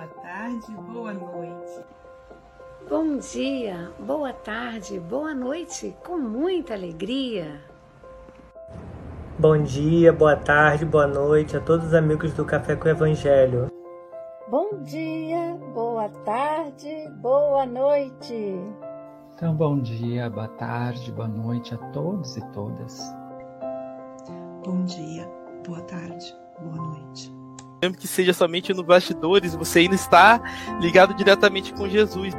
boa tarde, boa noite. Bom dia, boa tarde, boa noite, com muita alegria. Bom dia, boa tarde, boa noite a todos os amigos do Café com o Evangelho. Bom dia, boa tarde, boa noite. Então, bom dia, boa tarde, boa noite a todos e todas. Bom dia, boa tarde, boa noite. Mesmo que seja somente no bastidores, você ainda está ligado diretamente com Jesus.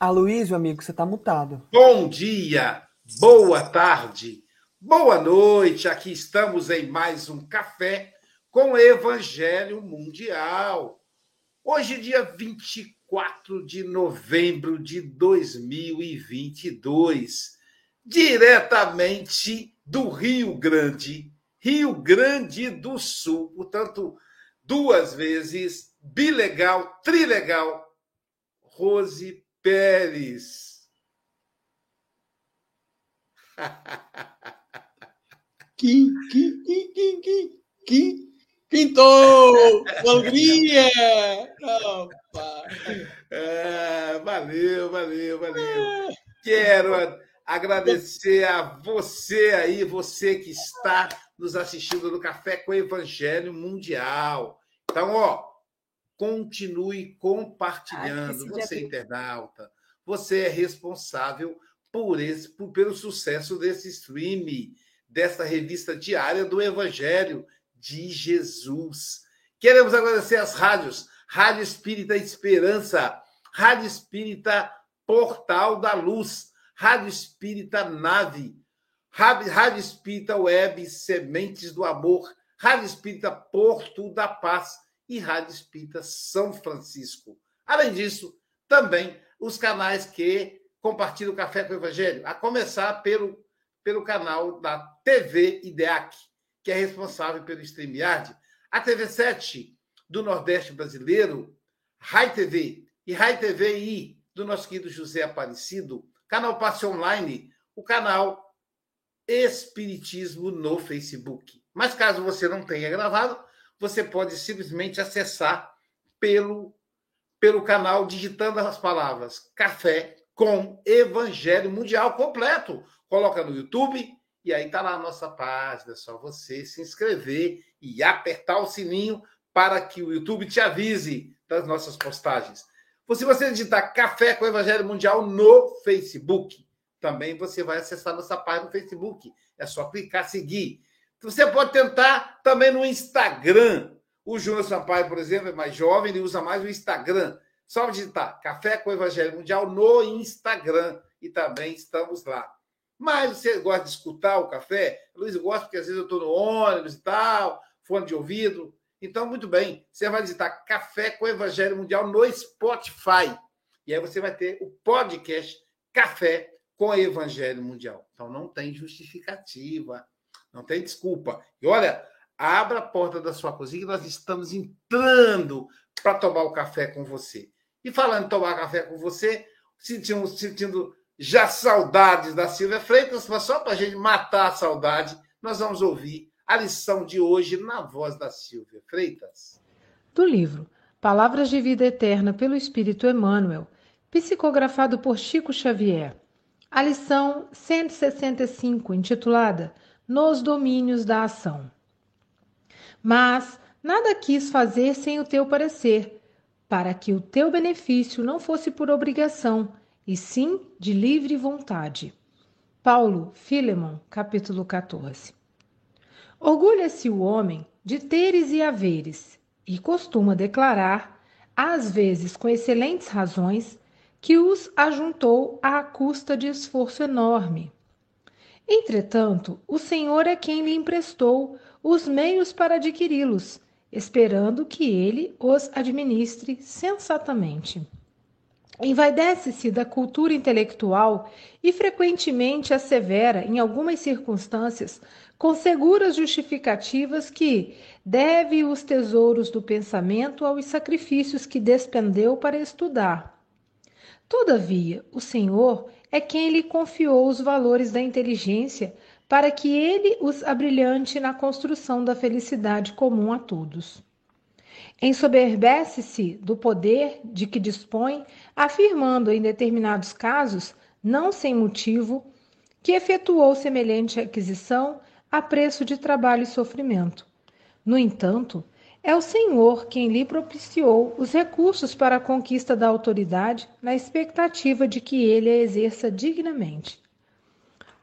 Aloysio, amigo, você tá mutado. Bom dia, boa tarde, boa noite. Aqui estamos em mais um café com o Evangelho Mundial. Hoje, dia 24 de novembro de 2022, diretamente do Rio Grande, Rio Grande do Sul, portanto, duas vezes, bilegal, trilegal, Rose Pérez. Que, que, que, que, que, pintou! Alegria! É, valeu, valeu, valeu. Quero agradecer a você aí, você que está nos assistindo no Café com o Evangelho Mundial. Então, ó, continue compartilhando. Ai, você, dia- internauta, você é responsável por esse, por- pelo sucesso desse stream, desta revista diária do Evangelho de Jesus. Queremos agradecer às rádios, Rádio Espírita Esperança, Rádio Espírita Portal da Luz, Rádio Espírita Nave, Rádio Espírita Web Sementes do Amor, Rádio Espírita Porto da Paz e Rádio Espírita São Francisco. Além disso, também os canais que compartilham o Café com o Evangelho, a começar pelo, pelo canal da TV IDEAC, que é responsável pelo StreamYard, a TV7 do Nordeste Brasileiro, Rai TV e Rai TVI do nosso querido José Aparecido, canal Passe Online, o canal Espiritismo no Facebook. Mas caso você não tenha gravado, você pode simplesmente acessar pelo, pelo canal digitando as palavras Café com Evangelho Mundial completo. Coloca no YouTube e aí tá lá a nossa página, é só você se inscrever e apertar o sininho para que o YouTube te avise das nossas postagens. Se você digitar Café com Evangelho Mundial no Facebook, também você vai acessar nossa página no Facebook. É só clicar, seguir. Você pode tentar também no Instagram. O Júnior Sampaio, por exemplo, é mais jovem, ele usa mais o Instagram. Só digitar Café com Evangelho Mundial no Instagram. E também estamos lá. Mas você gosta de escutar o café? Luiz, eu gosto porque às vezes eu estou no ônibus e tal, fone de ouvido. Então, muito bem, você vai digitar Café com Evangelho Mundial no Spotify. E aí você vai ter o podcast Café com Evangelho Mundial. Então não tem justificativa, não tem desculpa. E olha, abra a porta da sua cozinha que nós estamos entrando para tomar o café com você. E falando em tomar café com você, sentindo, sentindo já saudades da Silvia Freitas, mas só para a gente matar a saudade, nós vamos ouvir a lição de hoje na voz da Silvia Freitas. Do livro Palavras de Vida Eterna pelo Espírito Emmanuel, psicografado por Chico Xavier. A lição 165, intitulada Nos Domínios da Ação. Mas nada quis fazer sem o teu parecer, para que o teu benefício não fosse por obrigação, e sim de livre vontade. Paulo, Filemon, capítulo 14. Orgulha-se o homem de teres e haveres, e costuma declarar, às vezes com excelentes razões, que os ajuntou à custa de esforço enorme. Entretanto, o Senhor é quem lhe emprestou os meios para adquiri-los, esperando que ele os administre sensatamente. Envaidece-se da cultura intelectual e frequentemente assevera, em algumas circunstâncias, com seguras justificativas, que deve os tesouros do pensamento aos sacrifícios que despendeu para estudar. Todavia, o Senhor é quem lhe confiou os valores da inteligência para que ele os abrilhante na construção da felicidade comum a todos. Ensoberbece-se do poder de que dispõe, afirmando em determinados casos, não sem motivo, que efetuou semelhante aquisição a preço de trabalho e sofrimento. No entanto, é o Senhor quem lhe propiciou os recursos para a conquista da autoridade, na expectativa de que ele a exerça dignamente.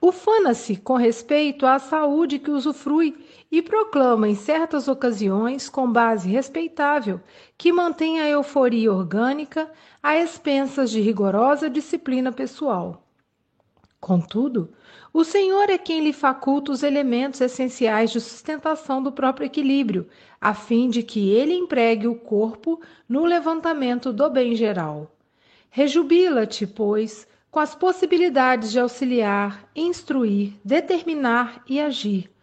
Ufana-se com respeito à saúde que usufrui e proclama em certas ocasiões, com base respeitável, que mantém a euforia orgânica a expensas de rigorosa disciplina pessoal. Contudo, o Senhor é quem lhe faculta os elementos essenciais de sustentação do próprio equilíbrio, a fim de que ele empregue o corpo no levantamento do bem geral. Rejubila-te, pois, com as possibilidades de auxiliar, instruir, determinar e agir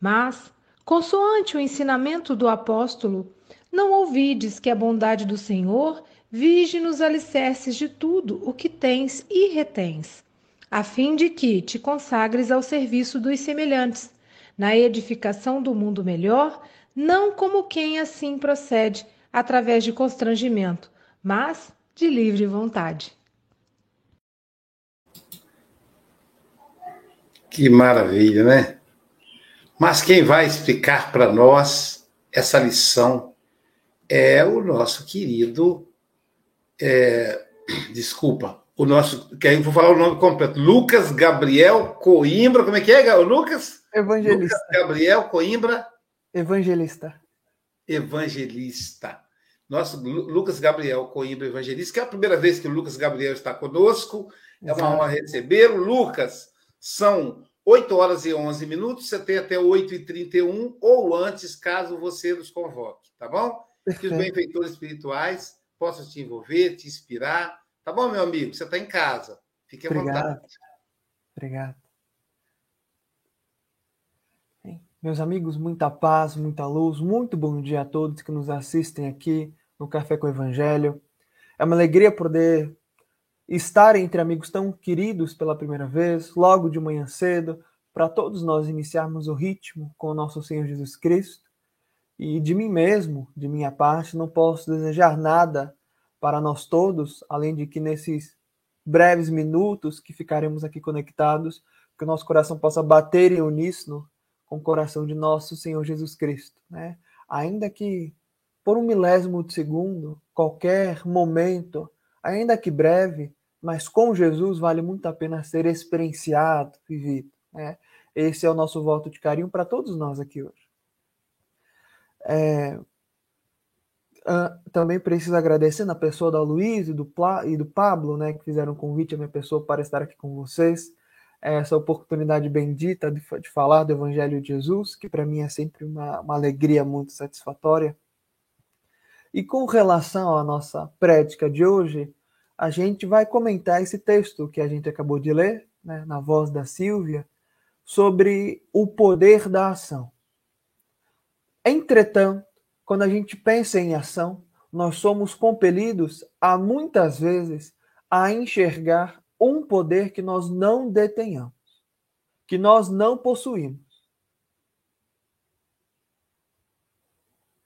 mas, consoante o ensinamento do apóstolo, não ouvides que a bondade do Senhor vige nos alicerces de tudo o que tens e retens, a fim de que te consagres ao serviço dos semelhantes, na edificação do mundo melhor, não como quem assim procede, através de constrangimento, mas de livre vontade. Que maravilha, né? Mas quem vai explicar para nós essa lição é o nosso querido. É, desculpa, o nosso. Que aí eu vou falar o nome completo. Lucas Gabriel Coimbra. Como é que é, Lucas? Evangelista. Lucas Gabriel Coimbra. Evangelista. Evangelista. Nosso Lucas Gabriel Coimbra Evangelista, que é a primeira vez que o Lucas Gabriel está conosco. É uma honra recebê-lo. Lucas, são 8 horas e 11 minutos, você tem até 8 e 31 ou antes, caso você nos convoque, tá bom? Perfeito. Que os benfeitores espirituais possam te envolver, te inspirar. Tá bom, meu amigo? Você está em casa. Fique à Obrigado. vontade. Obrigado. Bem, meus amigos, muita paz, muita luz, muito bom dia a todos que nos assistem aqui no Café com o Evangelho. É uma alegria poder estar entre amigos tão queridos pela primeira vez, logo de manhã cedo, para todos nós iniciarmos o ritmo com o nosso Senhor Jesus Cristo. E de mim mesmo, de minha parte, não posso desejar nada para nós todos, além de que nesses breves minutos que ficaremos aqui conectados, que o nosso coração possa bater em uníssono com o coração de nosso Senhor Jesus Cristo, né? Ainda que por um milésimo de segundo, qualquer momento, ainda que breve, mas com Jesus vale muito a pena ser experienciado, vivido. Né? Esse é o nosso voto de carinho para todos nós aqui hoje. É, também preciso agradecer na pessoa da Luiz e do, Pla, e do Pablo, né, que fizeram um convite à minha pessoa para estar aqui com vocês. essa oportunidade bendita de, de falar do Evangelho de Jesus, que para mim é sempre uma, uma alegria muito satisfatória. E com relação à nossa prédica de hoje, a gente vai comentar esse texto que a gente acabou de ler, né, na voz da Silvia, sobre o poder da ação. Entretanto, quando a gente pensa em ação, nós somos compelidos a muitas vezes a enxergar um poder que nós não detenhamos, que nós não possuímos.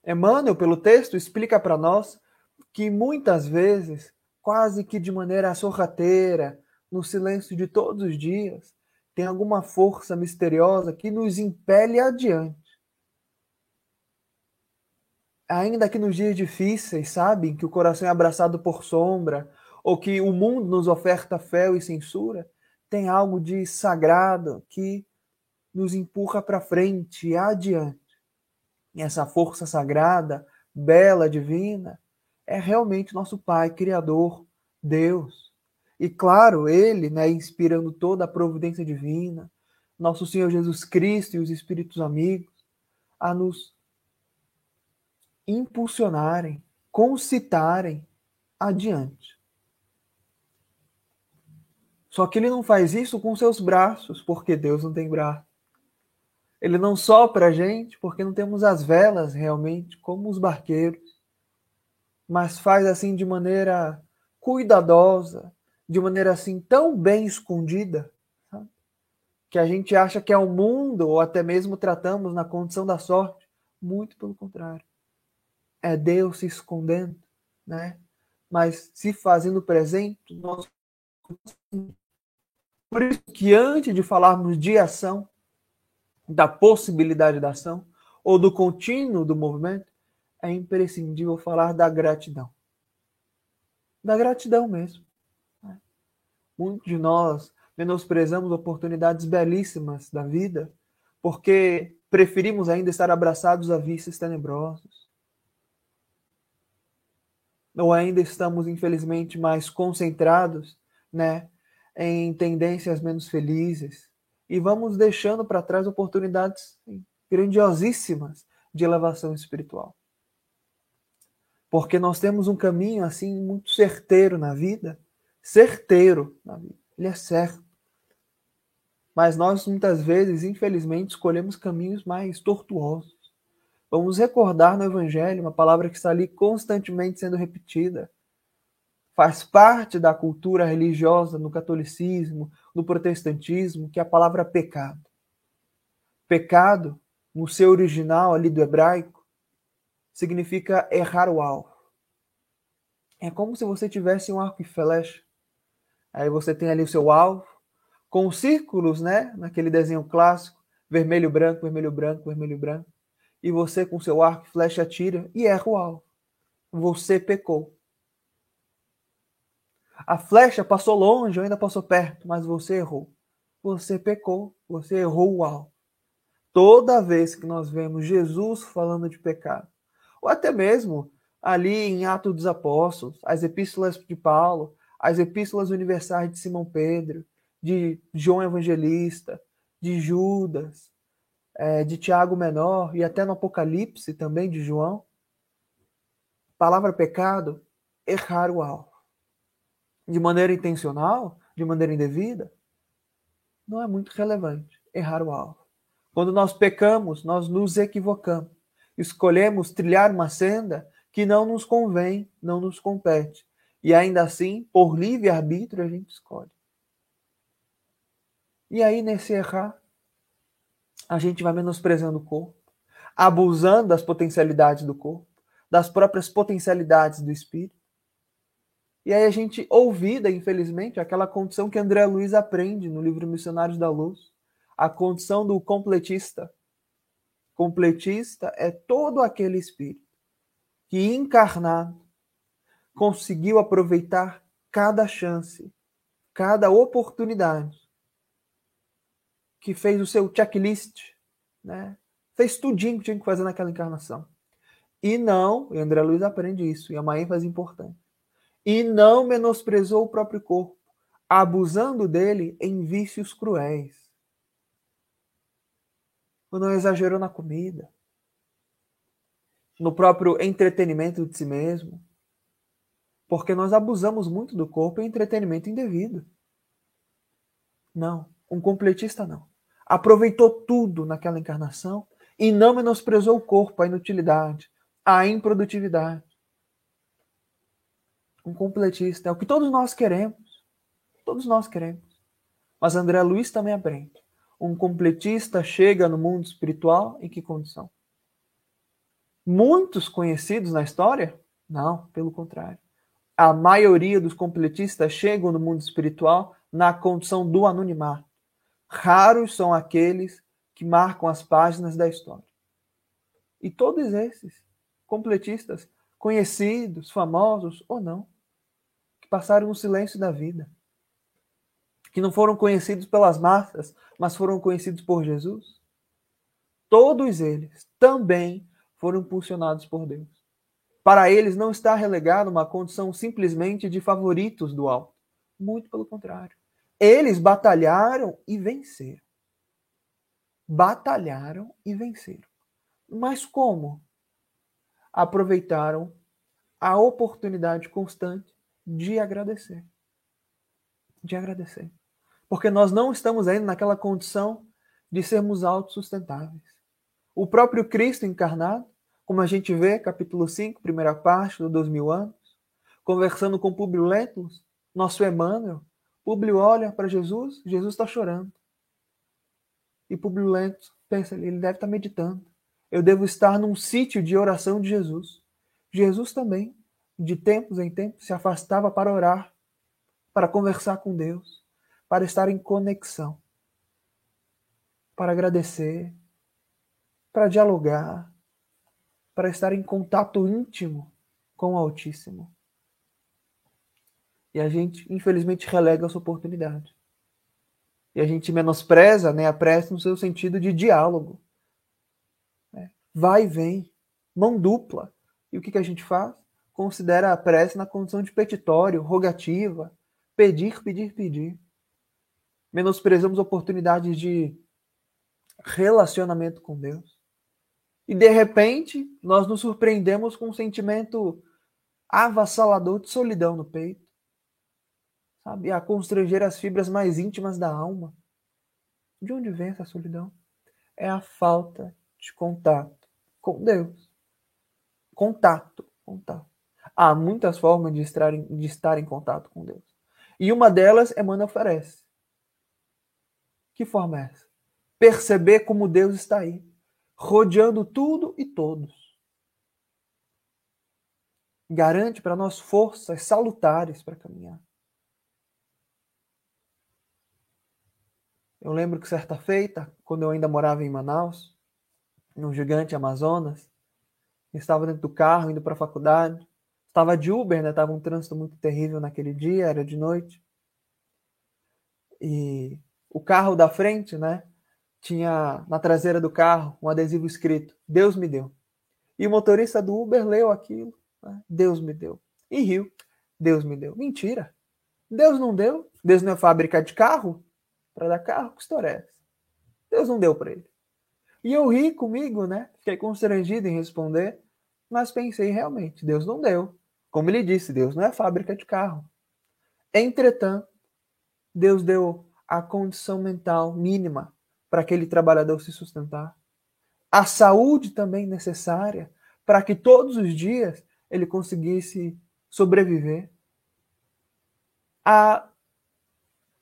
Emmanuel, pelo texto, explica para nós que muitas vezes, quase que de maneira sorrateira, no silêncio de todos os dias, tem alguma força misteriosa que nos impele adiante. Ainda que nos dias difíceis, sabem, que o coração é abraçado por sombra, ou que o mundo nos oferta fel e censura, tem algo de sagrado que nos empurra para frente e adiante. E essa força sagrada, bela, divina, é realmente nosso Pai Criador, Deus. E claro, Ele, né, inspirando toda a providência divina, nosso Senhor Jesus Cristo e os Espíritos amigos, a nos impulsionarem, concitarem adiante. Só que ele não faz isso com seus braços, porque Deus não tem braço. Ele não sopra a gente, porque não temos as velas realmente, como os barqueiros. Mas faz assim de maneira cuidadosa, de maneira assim tão bem escondida, sabe? que a gente acha que é o mundo, ou até mesmo tratamos na condição da sorte. Muito pelo contrário. É Deus se escondendo, né? mas se fazendo presente, nós por isso que antes de falarmos de ação, da possibilidade da ação, ou do contínuo do movimento, é imprescindível falar da gratidão. Da gratidão mesmo. Né? Muitos de nós menosprezamos oportunidades belíssimas da vida porque preferimos ainda estar abraçados a vícios tenebrosos. Ou ainda estamos, infelizmente, mais concentrados né, em tendências menos felizes e vamos deixando para trás oportunidades grandiosíssimas de elevação espiritual. Porque nós temos um caminho assim muito certeiro na vida, certeiro na vida. Ele é certo. Mas nós muitas vezes, infelizmente, escolhemos caminhos mais tortuosos. Vamos recordar no evangelho uma palavra que está ali constantemente sendo repetida, faz parte da cultura religiosa no catolicismo, no protestantismo, que é a palavra pecado. Pecado, no seu original ali do hebraico, significa errar o alvo. É como se você tivesse um arco e flecha. Aí você tem ali o seu alvo, com círculos, né? Naquele desenho clássico, vermelho, branco, vermelho, branco, vermelho, branco. E você com seu arco e flecha atira e erra o alvo. Você pecou. A flecha passou longe ainda passou perto, mas você errou. Você pecou, você errou o alvo. Toda vez que nós vemos Jesus falando de pecado, ou até mesmo ali em Atos dos Apóstolos, as epístolas de Paulo, as epístolas universais de Simão Pedro, de João Evangelista, de Judas, é, de Tiago Menor e até no Apocalipse também de João, palavra pecado, errar o alvo de maneira intencional, de maneira indevida, não é muito relevante errar o alvo. Quando nós pecamos, nós nos equivocamos. Escolhemos trilhar uma senda que não nos convém, não nos compete. E ainda assim, por livre-arbítrio, a gente escolhe. E aí, nesse errar, a gente vai menosprezando o corpo, abusando das potencialidades do corpo, das próprias potencialidades do espírito. E aí a gente ouvida, infelizmente, aquela condição que André Luiz aprende no livro Missionários da Luz, a condição do completista. Completista é todo aquele espírito que encarnado conseguiu aproveitar cada chance, cada oportunidade, que fez o seu checklist, né? Fez tudinho que tinha que fazer naquela encarnação. E não, e André Luiz aprende isso, e é uma ênfase importante e não menosprezou o próprio corpo, abusando dele em vícios cruéis. Ou não exagerou na comida, no próprio entretenimento de si mesmo. Porque nós abusamos muito do corpo em entretenimento indevido. Não, um completista não. Aproveitou tudo naquela encarnação e não menosprezou o corpo, a inutilidade, a improdutividade. Um completista é o que todos nós queremos. Todos nós queremos. Mas André Luiz também aprende. Um completista chega no mundo espiritual em que condição? Muitos conhecidos na história? Não, pelo contrário. A maioria dos completistas chegam no mundo espiritual na condição do anonimato. Raros são aqueles que marcam as páginas da história. E todos esses completistas, conhecidos, famosos ou não, que passaram no silêncio da vida, que não foram conhecidos pelas massas, mas foram conhecidos por Jesus, todos eles também foram impulsionados por Deus. Para eles não está relegado uma condição simplesmente de favoritos do alto. Muito pelo contrário. Eles batalharam e venceram. Batalharam e venceram. Mas como? Aproveitaram a oportunidade constante de agradecer. De agradecer. Porque nós não estamos ainda naquela condição de sermos autossustentáveis. O próprio Cristo encarnado, como a gente vê, capítulo 5, primeira parte do Dois Mil Anos, conversando com Publio Lentulus, nosso Emmanuel, Publio olha para Jesus, Jesus está chorando. E Publio Lentulus pensa, ele deve estar meditando. Eu devo estar num sítio de oração de Jesus. Jesus também, de tempos em tempos, se afastava para orar, para conversar com Deus, para estar em conexão, para agradecer, para dialogar, para estar em contato íntimo com o Altíssimo. E a gente, infelizmente, relega essa oportunidade. E a gente menospreza né, a prece no seu sentido de diálogo. Né? Vai e vem, mão dupla. E o que, que a gente faz? Considera a prece na condição de petitório, rogativa, pedir, pedir, pedir. Menosprezamos oportunidades de relacionamento com Deus. E de repente, nós nos surpreendemos com um sentimento avassalador de solidão no peito sabe, a constranger as fibras mais íntimas da alma. De onde vem essa solidão? É a falta de contato com Deus. Contato, contato. Há muitas formas de estar, em, de estar em contato com Deus. E uma delas Emmanuel oferece. Que forma é essa? Perceber como Deus está aí, rodeando tudo e todos. Garante para nós forças salutares para caminhar. Eu lembro que certa feita, quando eu ainda morava em Manaus, no gigante Amazonas, estava dentro do carro indo para a faculdade. Estava de Uber, né? Tava um trânsito muito terrível naquele dia, era de noite. E o carro da frente, né? Tinha na traseira do carro um adesivo escrito: Deus me deu. E o motorista do Uber leu aquilo: né? Deus me deu. E riu: Deus me deu. Mentira. Deus não deu. Deus não é fábrica de carro para dar carro, que história é? Deus não deu para ele. E eu ri comigo, né? Fiquei constrangido em responder, mas pensei realmente, Deus não deu. Como ele disse, Deus não é fábrica de carro. Entretanto, Deus deu a condição mental mínima para aquele trabalhador se sustentar. A saúde também necessária para que todos os dias ele conseguisse sobreviver. A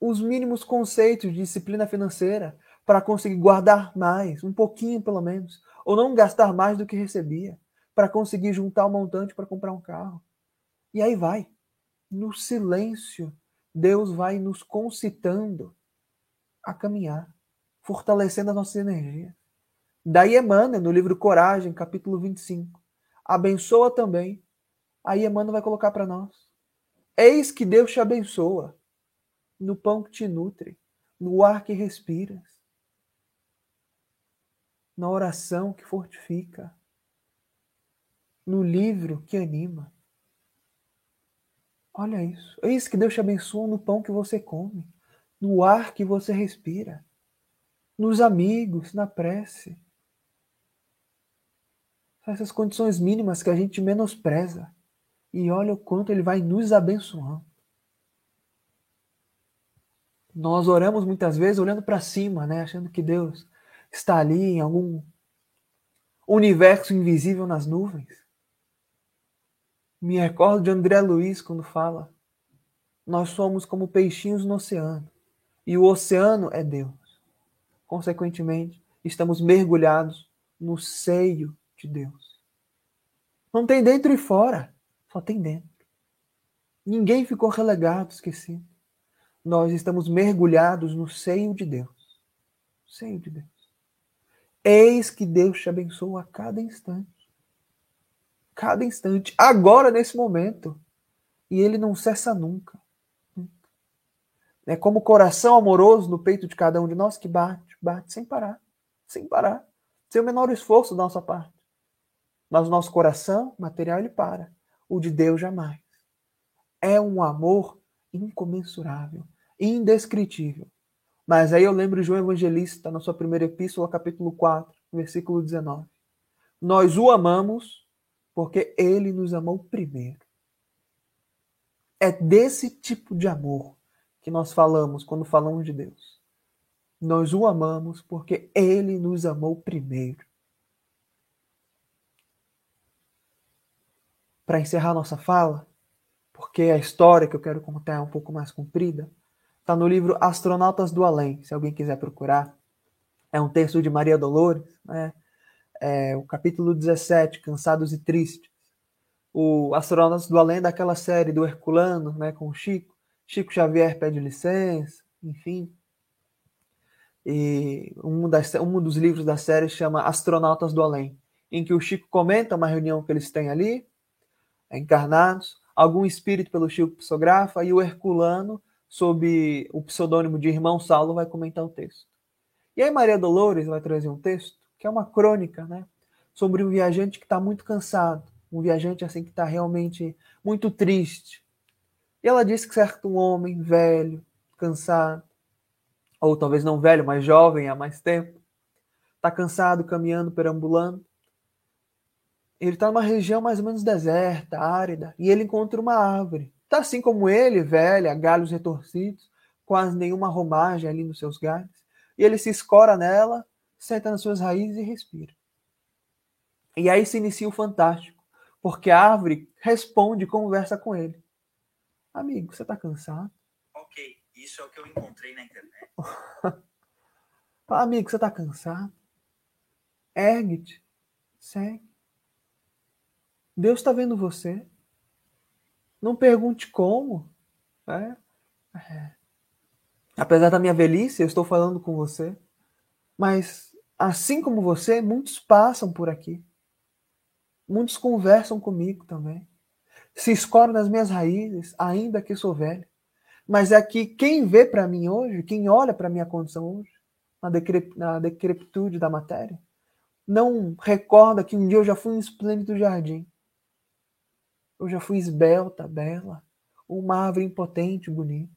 os mínimos conceitos de disciplina financeira para conseguir guardar mais, um pouquinho pelo menos, ou não gastar mais do que recebia, para conseguir juntar o um montante para comprar um carro. E aí vai. No silêncio, Deus vai nos concitando a caminhar, fortalecendo as nossas energias. Daí Emmanuel, no livro Coragem, capítulo 25, abençoa também. Aí Emmanuel vai colocar para nós. Eis que Deus te abençoa no pão que te nutre, no ar que respiras, na oração que fortifica, no livro que anima. Olha isso. Eis que Deus te abençoa no pão que você come, no ar que você respira, nos amigos, na prece. Essas condições mínimas que a gente menospreza. E olha o quanto ele vai nos abençoando. Nós oramos muitas vezes olhando para cima, né, achando que Deus está ali em algum universo invisível nas nuvens. Me recordo de André Luiz quando fala: Nós somos como peixinhos no oceano, e o oceano é Deus. Consequentemente, estamos mergulhados no seio de Deus. Não tem dentro e fora, só tem dentro. Ninguém ficou relegado, esquecido. Nós estamos mergulhados no seio de Deus. Seio de Deus. Eis que Deus te abençoa a cada instante. Cada instante. Agora, nesse momento. E ele não cessa nunca. É como o coração amoroso no peito de cada um de nós que bate, bate sem parar. Sem parar. Sem o menor esforço da nossa parte. Mas o nosso coração material ele para. O de Deus jamais. É um amor incomensurável, indescritível. Mas aí eu lembro João Evangelista, na sua primeira epístola, capítulo 4, versículo 19. Nós o amamos porque ele nos amou primeiro. É desse tipo de amor que nós falamos quando falamos de Deus. Nós o amamos porque ele nos amou primeiro. Para encerrar nossa fala, porque a história que eu quero contar é um pouco mais comprida, Está no livro Astronautas do Além, se alguém quiser procurar. É um texto de Maria Dolores, né? É, o capítulo 17, Cansados e Tristes. O Astronautas do Além daquela série do Herculano, né, com o Chico. Chico Xavier pede licença, enfim. E um, das, um dos livros da série chama Astronautas do Além, em que o Chico comenta uma reunião que eles têm ali, encarnados, algum espírito pelo Chico psicografa e o Herculano sob o pseudônimo de Irmão Saulo, vai comentar o texto. E aí Maria Dolores vai trazer um texto que é uma crônica, né, sobre um viajante que está muito cansado, um viajante assim que está realmente muito triste. E ela diz que certo homem velho, cansado, ou talvez não velho, mas jovem há mais tempo, está cansado, caminhando, perambulando. Ele está numa região mais ou menos deserta, árida, e ele encontra uma árvore. Está assim como ele, velha, galhos retorcidos, quase nenhuma romagem ali nos seus galhos. E ele se escora nela, senta nas suas raízes e respira. E aí se inicia o fantástico, porque a árvore responde e conversa com ele. Amigo, você está cansado? Ok, isso é o que eu encontrei na internet. Amigo, você está cansado? Ergue-te, segue. Deus está vendo você. Não pergunte como. Né? É. Apesar da minha velhice, eu estou falando com você. Mas, assim como você, muitos passam por aqui. Muitos conversam comigo também. Se escoram nas minhas raízes, ainda que sou velho. Mas é que quem vê para mim hoje, quem olha para minha condição hoje, na, decrep na decrepitude da matéria, não recorda que um dia eu já fui um esplêndido jardim eu já fui esbelta, bela, uma árvore impotente, bonita.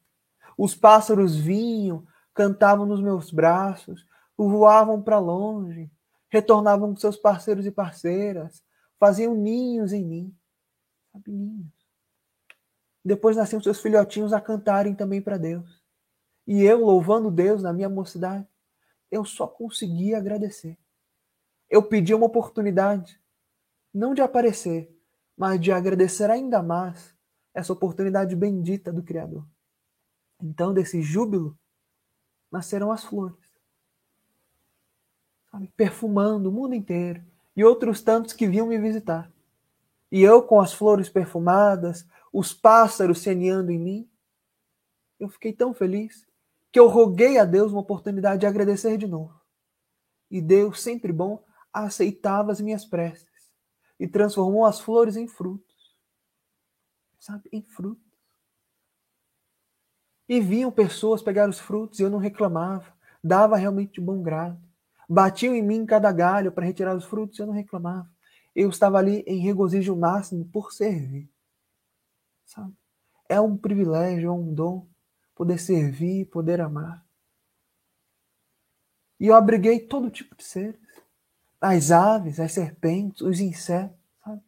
Os pássaros vinham, cantavam nos meus braços, voavam para longe, retornavam com seus parceiros e parceiras, faziam ninhos em mim. Sabe, ninhos. Depois nasciam seus filhotinhos a cantarem também para Deus. E eu, louvando Deus na minha mocidade, eu só conseguia agradecer. Eu pedi uma oportunidade, não de aparecer, mas de agradecer ainda mais essa oportunidade bendita do Criador. Então, desse júbilo, nasceram as flores, sabe? perfumando o mundo inteiro, e outros tantos que vinham me visitar. E eu, com as flores perfumadas, os pássaros seneando em mim, eu fiquei tão feliz que eu roguei a Deus uma oportunidade de agradecer de novo. E Deus, sempre bom, aceitava as minhas preces e transformou as flores em frutos. Sabe? Em frutos. E vinham pessoas pegar os frutos e eu não reclamava. Dava realmente de bom grado. Batiam em mim cada galho para retirar os frutos e eu não reclamava. Eu estava ali em regozijo máximo por servir. Sabe? É um privilégio, é um dom poder servir, poder amar. E eu abriguei todo tipo de seres. As aves, as serpentes, os insetos, sabe?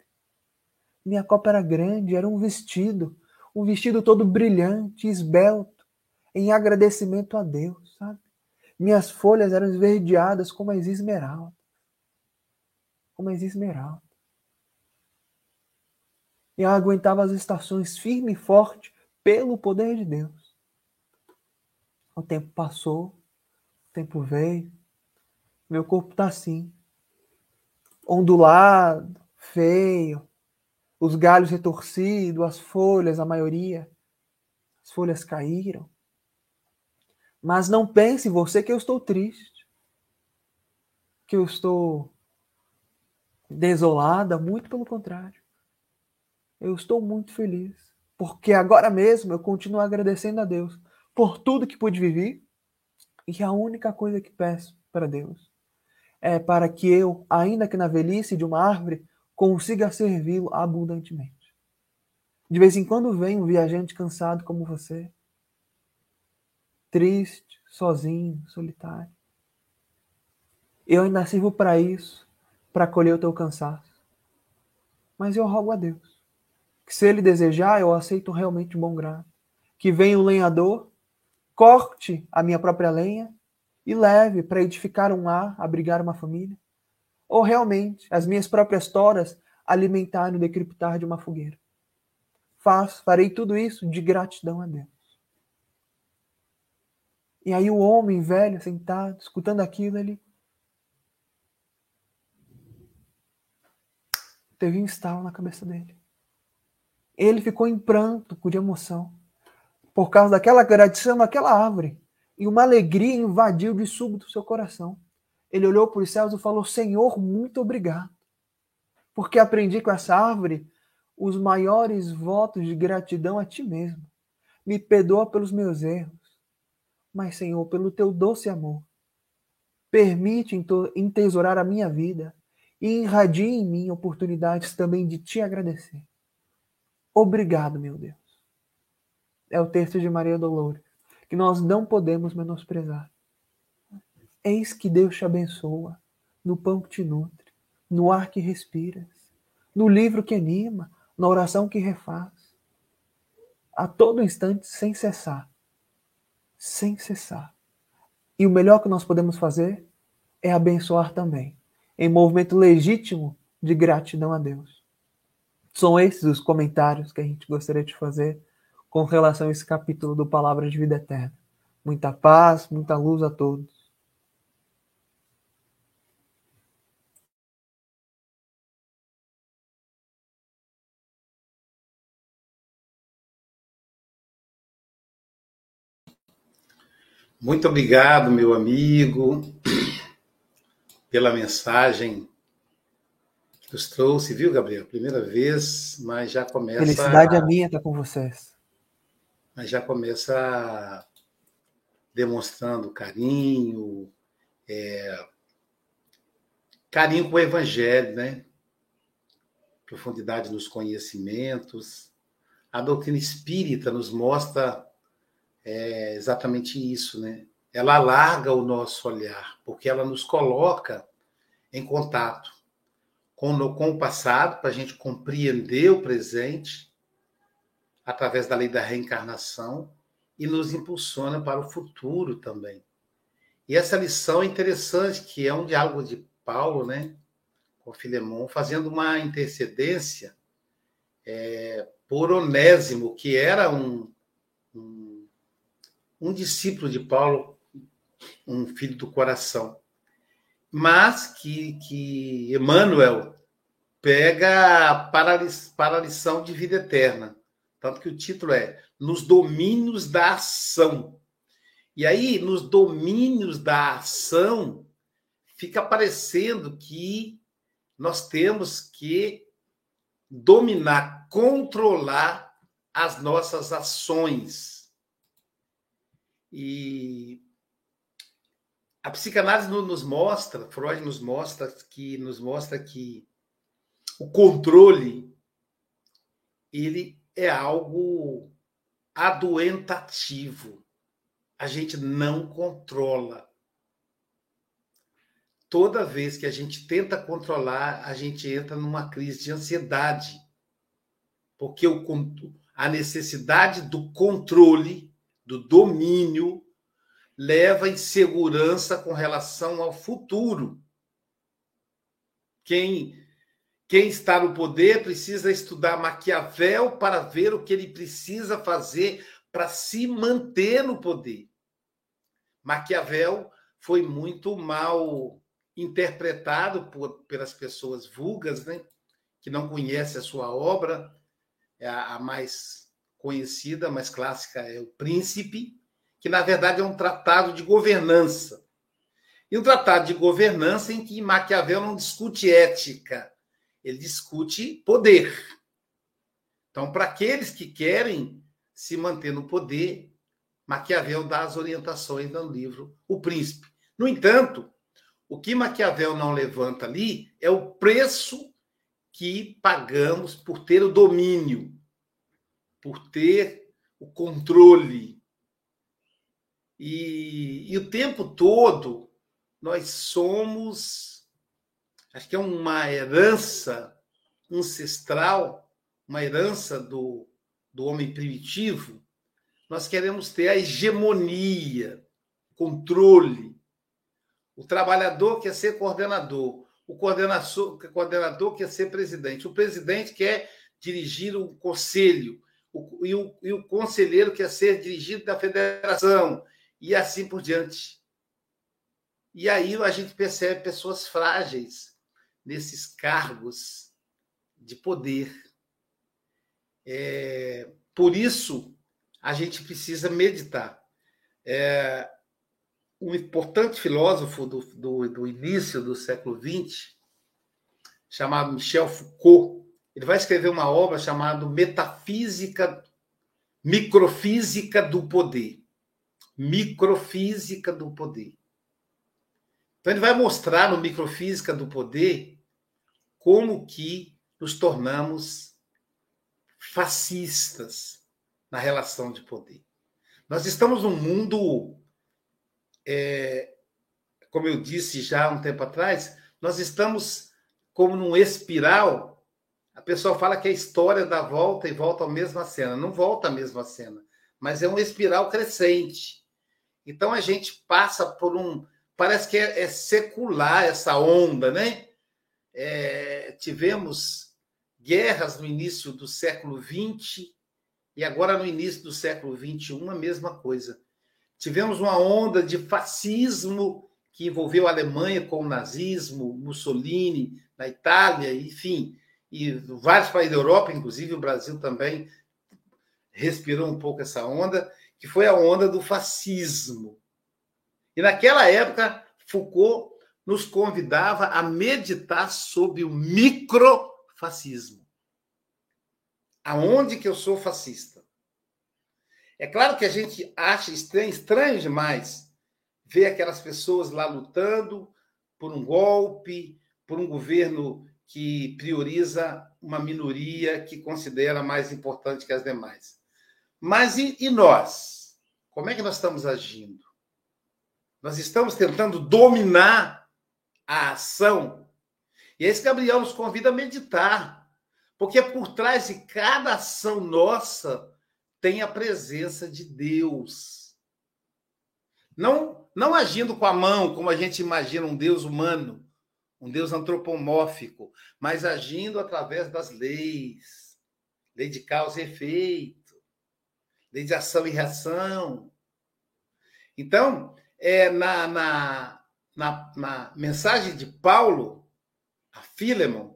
Minha copa era grande, era um vestido, um vestido todo brilhante, esbelto, em agradecimento a Deus, sabe? Minhas folhas eram esverdeadas como as esmeraldas. Como as esmeraldas. E eu aguentava as estações firme e forte pelo poder de Deus. O tempo passou, o tempo veio, meu corpo está assim, ondulado, feio, os galhos retorcidos, as folhas, a maioria, as folhas caíram. Mas não pense você que eu estou triste, que eu estou desolada, muito pelo contrário. Eu estou muito feliz, porque agora mesmo eu continuo agradecendo a Deus por tudo que pude viver, e a única coisa que peço para Deus é para que eu, ainda que na velhice de uma árvore, consiga servi-lo abundantemente. De vez em quando vem um viajante cansado como você, triste, sozinho, solitário. Eu ainda sirvo para isso, para colher o teu cansaço. Mas eu rogo a Deus que, se Ele desejar, eu aceito realmente bom grado. Que venha o lenhador, corte a minha própria lenha e leve para edificar um lar, abrigar uma família. Ou realmente as minhas próprias toras alimentar no decriptar de uma fogueira. Faz, farei tudo isso de gratidão a Deus. E aí o homem velho, sentado, escutando aquilo, ele teve um estalo na cabeça dele. Ele ficou em pranto de emoção por causa daquela gratidão daquela árvore. E uma alegria invadiu de súbito seu coração. Ele olhou para os céus e falou: Senhor, muito obrigado. Porque aprendi com essa árvore os maiores votos de gratidão a ti mesmo. Me perdoa pelos meus erros mas, Senhor, pelo teu doce amor, permite entesourar a minha vida e irradie em mim oportunidades também de te agradecer. Obrigado, meu Deus. É o texto de Maria Dolores, que nós não podemos menosprezar. Eis que Deus te abençoa no pão que te nutre, no ar que respiras, no livro que anima, na oração que refaz. A todo instante, sem cessar, sem cessar. E o melhor que nós podemos fazer é abençoar também, em movimento legítimo de gratidão a Deus. São esses os comentários que a gente gostaria de fazer com relação a esse capítulo do Palavra de Vida Eterna. Muita paz, muita luz a todos. Muito obrigado, meu amigo, pela mensagem que nos trouxe, viu, Gabriel? Primeira vez, mas já começa. Felicidade a minha estar com vocês. Mas já começa demonstrando carinho, é, carinho com o Evangelho, né? Profundidade nos conhecimentos. A doutrina espírita nos mostra é exatamente isso, né? Ela alarga o nosso olhar, porque ela nos coloca em contato com, no, com o passado, para a gente compreender o presente, através da lei da reencarnação, e nos impulsiona para o futuro também. E essa lição é interessante, que é um diálogo de Paulo, né, com Filemão, fazendo uma intercedência é, por Onésimo, que era um, um um discípulo de Paulo, um filho do coração, mas que, que Emmanuel pega para, para a lição de vida eterna. Tanto que o título é Nos Domínios da Ação. E aí, nos domínios da ação, fica parecendo que nós temos que dominar, controlar as nossas ações e a psicanálise nos mostra, Freud nos mostra que nos mostra que o controle ele é algo adoentativo. A gente não controla. Toda vez que a gente tenta controlar, a gente entra numa crise de ansiedade. Porque o, a necessidade do controle, do domínio, leva à insegurança com relação ao futuro. Quem quem está no poder precisa estudar Maquiavel para ver o que ele precisa fazer para se manter no poder. Maquiavel foi muito mal interpretado por, pelas pessoas vulgas, né? que não conhecem a sua obra. É a, a mais conhecida, mais clássica é O Príncipe, que na verdade é um tratado de governança. E um tratado de governança em que Maquiavel não discute ética, ele discute poder. Então, para aqueles que querem se manter no poder, Maquiavel dá as orientações no livro O Príncipe. No entanto, o que Maquiavel não levanta ali é o preço que pagamos por ter o domínio, por ter o controle. E, e o tempo todo nós somos acho que é uma herança ancestral, uma herança do, do homem primitivo. Nós queremos ter a hegemonia, controle. O trabalhador quer ser coordenador, o coordenador, o coordenador quer ser presidente, o presidente quer dirigir o conselho, o, e, o, e o conselheiro quer ser dirigido da federação, e assim por diante. E aí a gente percebe pessoas frágeis, nesses cargos de poder. É, por isso, a gente precisa meditar. É, um importante filósofo do, do, do início do século XX, chamado Michel Foucault, ele vai escrever uma obra chamada Metafísica, Microfísica do Poder. Microfísica do Poder. Então ele vai mostrar no Microfísica do Poder como que nos tornamos fascistas na relação de poder. Nós estamos num mundo, é, como eu disse já há um tempo atrás, nós estamos como num espiral. A pessoa fala que a história dá volta e volta à mesma cena. Não volta à mesma cena, mas é um espiral crescente. Então a gente passa por um. Parece que é, é secular essa onda, né? é, tivemos guerras no início do século XX e agora no início do século XXI a mesma coisa. Tivemos uma onda de fascismo que envolveu a Alemanha com o nazismo, Mussolini na Itália, enfim, e vários países da Europa, inclusive o Brasil também respirou um pouco essa onda, que foi a onda do fascismo. E naquela época, Foucault nos convidava a meditar sobre o microfascismo. Aonde que eu sou fascista? É claro que a gente acha estranho, estranho demais ver aquelas pessoas lá lutando por um golpe, por um governo que prioriza uma minoria que considera mais importante que as demais. Mas e, e nós? Como é que nós estamos agindo? Nós estamos tentando dominar a ação. E esse Gabriel nos convida a meditar, porque por trás de cada ação nossa tem a presença de Deus. Não, não agindo com a mão, como a gente imagina um Deus humano, um Deus antropomórfico, mas agindo através das leis, lei de causa e efeito, lei de ação e reação. Então, é, na, na, na, na mensagem de Paulo a Filemon,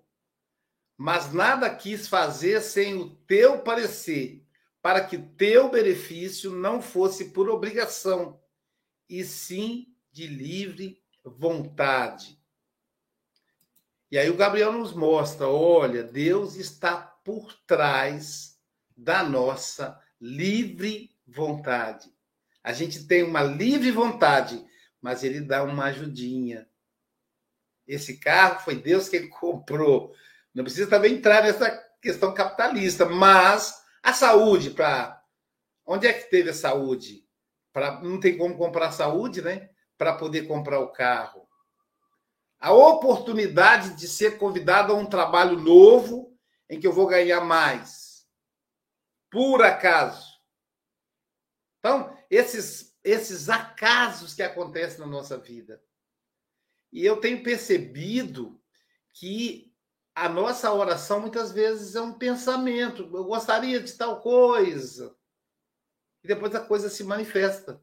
mas nada quis fazer sem o teu parecer, para que teu benefício não fosse por obrigação, e sim de livre vontade. E aí o Gabriel nos mostra: olha, Deus está por trás da nossa livre vontade. A gente tem uma livre vontade mas ele dá uma ajudinha. Esse carro foi Deus quem comprou. Não precisa também entrar nessa questão capitalista, mas a saúde para Onde é que teve a saúde? Pra, não tem como comprar saúde, né? Para poder comprar o carro. A oportunidade de ser convidado a um trabalho novo em que eu vou ganhar mais. Por acaso. Então, esses, esses acasos que acontecem na nossa vida. E eu tenho percebido que a nossa oração muitas vezes é um pensamento. Eu gostaria de tal coisa. E depois a coisa se manifesta.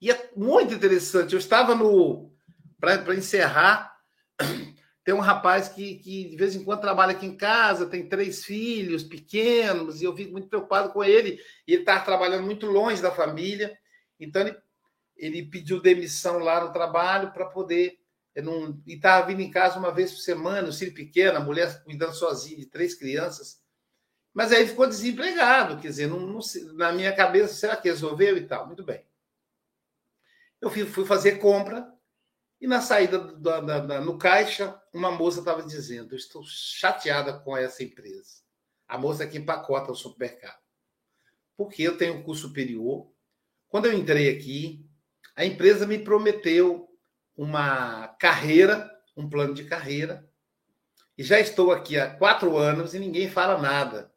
E é muito interessante. Eu estava no. Para encerrar, tem um rapaz que, que de vez em quando trabalha aqui em casa, tem três filhos pequenos, e eu fico muito preocupado com ele. E ele está trabalhando muito longe da família. Então ele, ele pediu demissão lá no trabalho para poder não, e estava vindo em casa uma vez por semana, o filho pequeno, a mulher cuidando sozinha de três crianças. Mas aí ficou desempregado, quer dizer, não, não, na minha cabeça, será que resolveu e tal? Muito bem. Eu fui, fui fazer compra e na saída da, da, da, no caixa, uma moça estava dizendo: estou chateada com essa empresa. A moça que empacota o supermercado. Porque eu tenho um curso superior. Quando eu entrei aqui, a empresa me prometeu uma carreira, um plano de carreira, e já estou aqui há quatro anos e ninguém fala nada.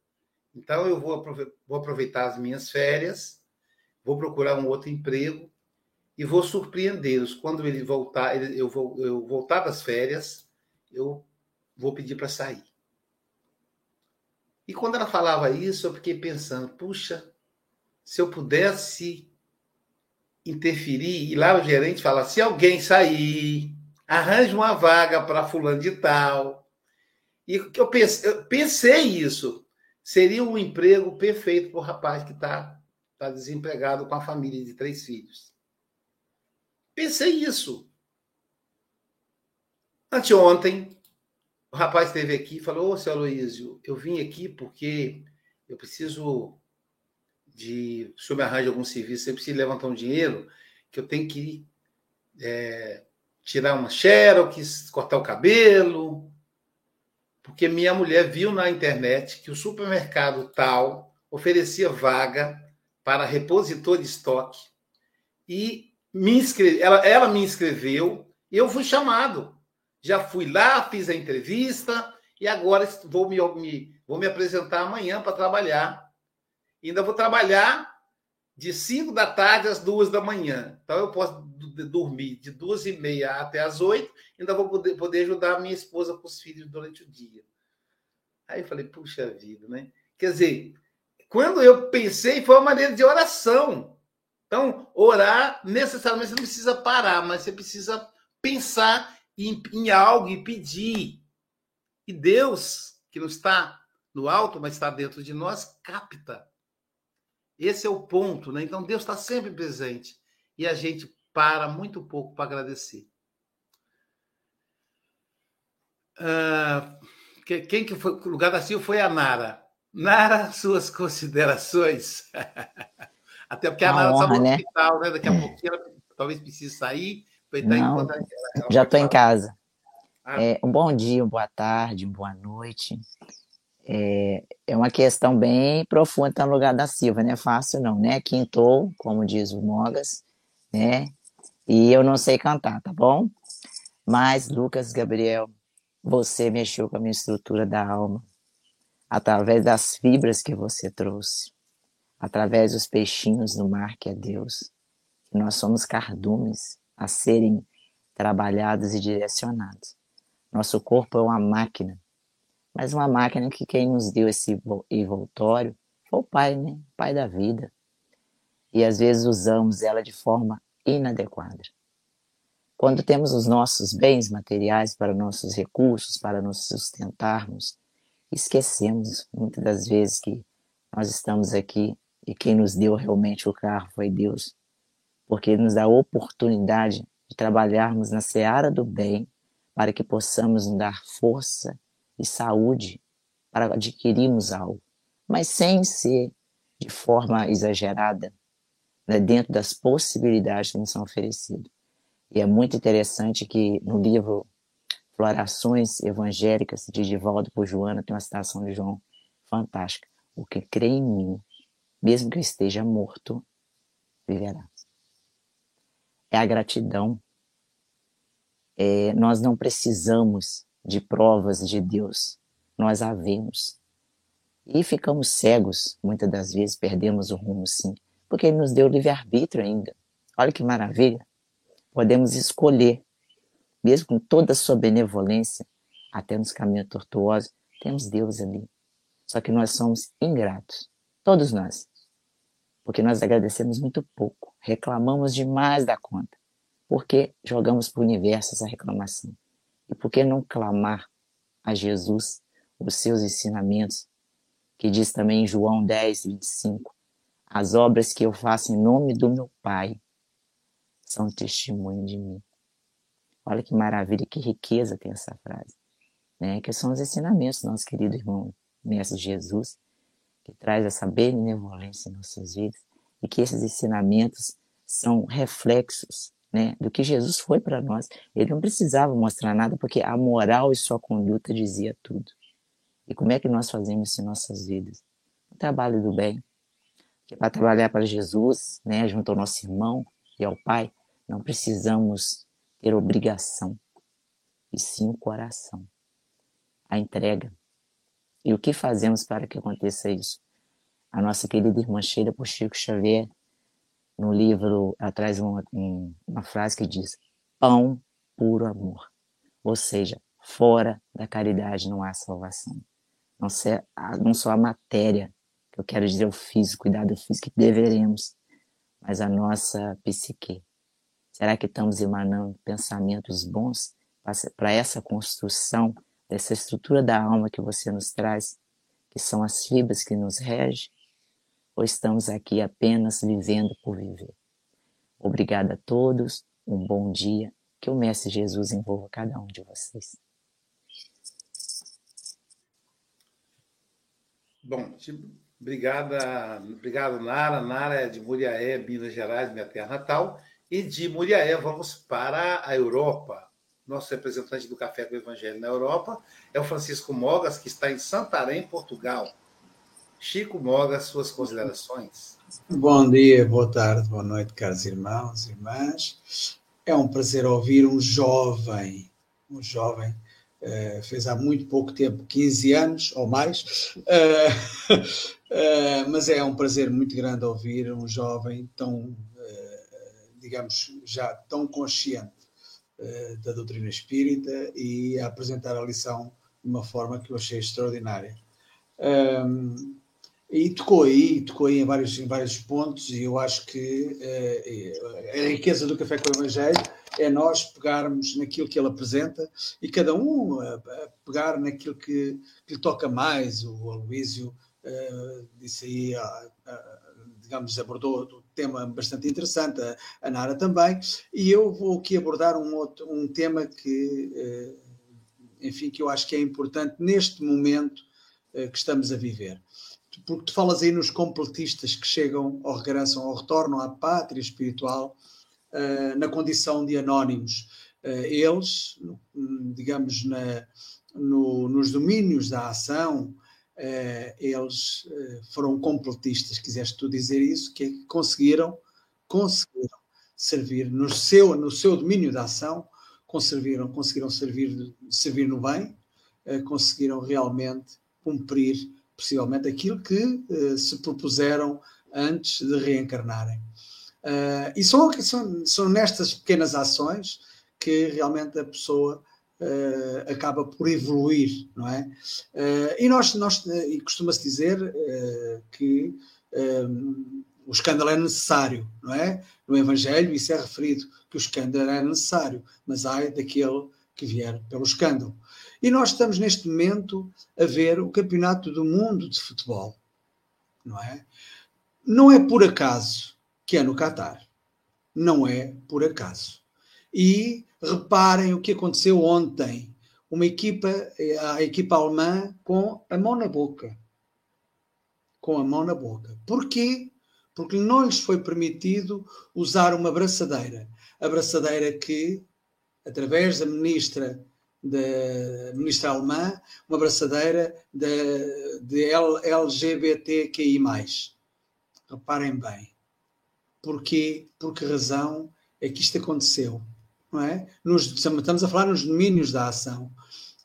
Então eu vou aproveitar as minhas férias, vou procurar um outro emprego e vou surpreendê-los. Quando ele voltar, eu vou eu voltar das férias, eu vou pedir para sair. E quando ela falava isso, eu fiquei pensando, puxa, se eu pudesse interferir, e lá o gerente fala: se alguém sair, arranje uma vaga para fulano de tal. E eu pensei, eu pensei isso. Seria um emprego perfeito para o rapaz que está tá desempregado com a família de três filhos. Pensei isso. Anteontem, o rapaz esteve aqui e falou: Ô, seu Aloysio, eu vim aqui porque eu preciso de se eu me arranjo algum serviço, você precisa levantar um dinheiro, que eu tenho que é, tirar uma xerox, cortar o cabelo, porque minha mulher viu na internet que o supermercado tal oferecia vaga para repositor de estoque e me inscreve, ela, ela me inscreveu eu fui chamado. Já fui lá, fiz a entrevista e agora vou me, me vou me apresentar amanhã para trabalhar ainda vou trabalhar de 5 da tarde às 2 da manhã. Então, eu posso dormir de 2 e meia até às 8, ainda vou poder, poder ajudar minha esposa com os filhos durante o dia. Aí eu falei, puxa vida, né? Quer dizer, quando eu pensei, foi uma maneira de oração. Então, orar, necessariamente, você não precisa parar, mas você precisa pensar em, em algo e pedir. E Deus, que não está no alto, mas está dentro de nós, capta esse é o ponto, né? Então Deus está sempre presente e a gente para muito pouco para agradecer. Uh, quem que foi o lugar da Silvia foi a Nara. Nara, suas considerações. Até porque a, a Nara está no né? hospital, né? Daqui a é. pouquinho ela talvez precise sair. Não, ela, ela já estou em casa. Ah. É, um bom dia, uma boa tarde, uma boa noite. É, é uma questão bem profunda estar no lugar da Silva, não é fácil não, né? Quintou, como diz o Mogas, né? E eu não sei cantar, tá bom? Mas, Lucas Gabriel, você mexeu com a minha estrutura da alma, através das fibras que você trouxe, através dos peixinhos do mar que é Deus. Nós somos cardumes a serem trabalhados e direcionados. Nosso corpo é uma máquina mas uma máquina que quem nos deu esse envoltório foi o pai, né? pai da vida. E às vezes usamos ela de forma inadequada. Quando temos os nossos bens materiais para nossos recursos, para nos sustentarmos, esquecemos muitas das vezes que nós estamos aqui e quem nos deu realmente o carro foi Deus, porque nos dá a oportunidade de trabalharmos na seara do bem para que possamos nos dar força e saúde para adquirirmos algo, mas sem ser de forma exagerada, né, dentro das possibilidades que nos são oferecidas. E é muito interessante que no livro Florações Evangélicas, de Divaldo por Joana, tem uma citação de João fantástica. O que crê em mim, mesmo que eu esteja morto, viverá. É a gratidão. É, nós não precisamos de provas de Deus, nós a vemos. E ficamos cegos, muitas das vezes perdemos o rumo, sim, porque Ele nos deu livre-arbítrio ainda. Olha que maravilha! Podemos escolher, mesmo com toda a sua benevolência, até nos caminhos tortuosos, temos Deus ali. Só que nós somos ingratos, todos nós, porque nós agradecemos muito pouco, reclamamos demais da conta, porque jogamos para o universo essa reclamação. E por que não clamar a Jesus os seus ensinamentos, que diz também em João 10, 25, as obras que eu faço em nome do meu Pai são testemunho de mim. Olha que maravilha, que riqueza tem essa frase. Né? Que são os ensinamentos do nosso querido irmão Mestre Jesus, que traz essa benevolência em nossas vidas, e que esses ensinamentos são reflexos né, do que Jesus foi para nós. Ele não precisava mostrar nada, porque a moral e sua conduta dizia tudo. E como é que nós fazemos isso em nossas vidas? O trabalho do bem. Para trabalhar para Jesus, né, junto ao nosso irmão e ao Pai, não precisamos ter obrigação, e sim o coração, a entrega. E o que fazemos para que aconteça isso? A nossa querida irmã Sheila por Chico Xavier, no livro, traz uma, uma frase que diz: pão puro amor. Ou seja, fora da caridade não há salvação. Não, se, não só a matéria, que eu quero dizer o físico, cuidado físico que deveremos, mas a nossa psique. Será que estamos emanando pensamentos bons para essa construção dessa estrutura da alma que você nos traz, que são as fibras que nos regem? Ou estamos aqui apenas vivendo por viver? Obrigada a todos, um bom dia, que o Mestre Jesus envolva cada um de vocês. Bom, obrigada, obrigado Nara. Nara é de Muriaé, Minas Gerais, minha terra natal. E de Muriaé vamos para a Europa. Nosso representante do Café com o Evangelho na Europa é o Francisco Mogas, que está em Santarém, Portugal. Chico Mogas, suas considerações. Bom dia, boa tarde, boa noite, caros irmãos e irmãs. É um prazer ouvir um jovem, um jovem Uh, fez há muito pouco tempo, 15 anos ou mais, uh, uh, mas é um prazer muito grande ouvir um jovem tão, digamos, já tão consciente da doutrina espírita e a apresentar a lição de uma forma que eu achei extraordinária. Um, e tocou aí, tocou aí em vários, em vários pontos, e eu acho que a riqueza do Café com o Evangelho é nós pegarmos naquilo que ele apresenta e cada um a pegar naquilo que, que, lhe toca mais. O Aloísio uh, disse aí, uh, digamos, abordou tema bastante interessante, a, a, Nara também, e eu vou aqui abordar um, outro, um tema que, uh, enfim, que eu acho que é importante neste momento que estamos a viver porque tu falas aí nos completistas que chegam ou regressam ou retornam à pátria espiritual uh, na condição de anónimos. Eles, digamos, na, no, nos domínios da ação, eles foram completistas, quiseste tu dizer isso, que é conseguiram, conseguiram servir no seu, no seu domínio da ação, conseguiram, conseguiram servir, servir no bem, conseguiram realmente cumprir possivelmente aquilo que se propuseram antes de reencarnarem. E são, são, são nestas pequenas ações que realmente a pessoa uh, acaba por evoluir, não é? Uh, e nós, nós e costuma-se dizer que um, o escândalo é necessário, não é? No Evangelho isso é referido, que o escândalo é necessário, mas ai daquele que vier pelo escândalo. E nós estamos neste momento a ver o Campeonato do Mundo de Futebol, não é? Não é por acaso que é no Catar. Não é por acaso. E reparem o que aconteceu ontem. Uma equipa, a equipa alemã, com a mão na boca. Com a mão na boca. Porquê? Porque não lhes foi permitido usar uma braçadeira. A braçadeira que, através da ministra da ministra alemã, uma braçadeira de, de LGBTQI+. Reparem bem. Porquê? Por que razão é que isto aconteceu? Não é? Nos, estamos a falar nos domínios da ação.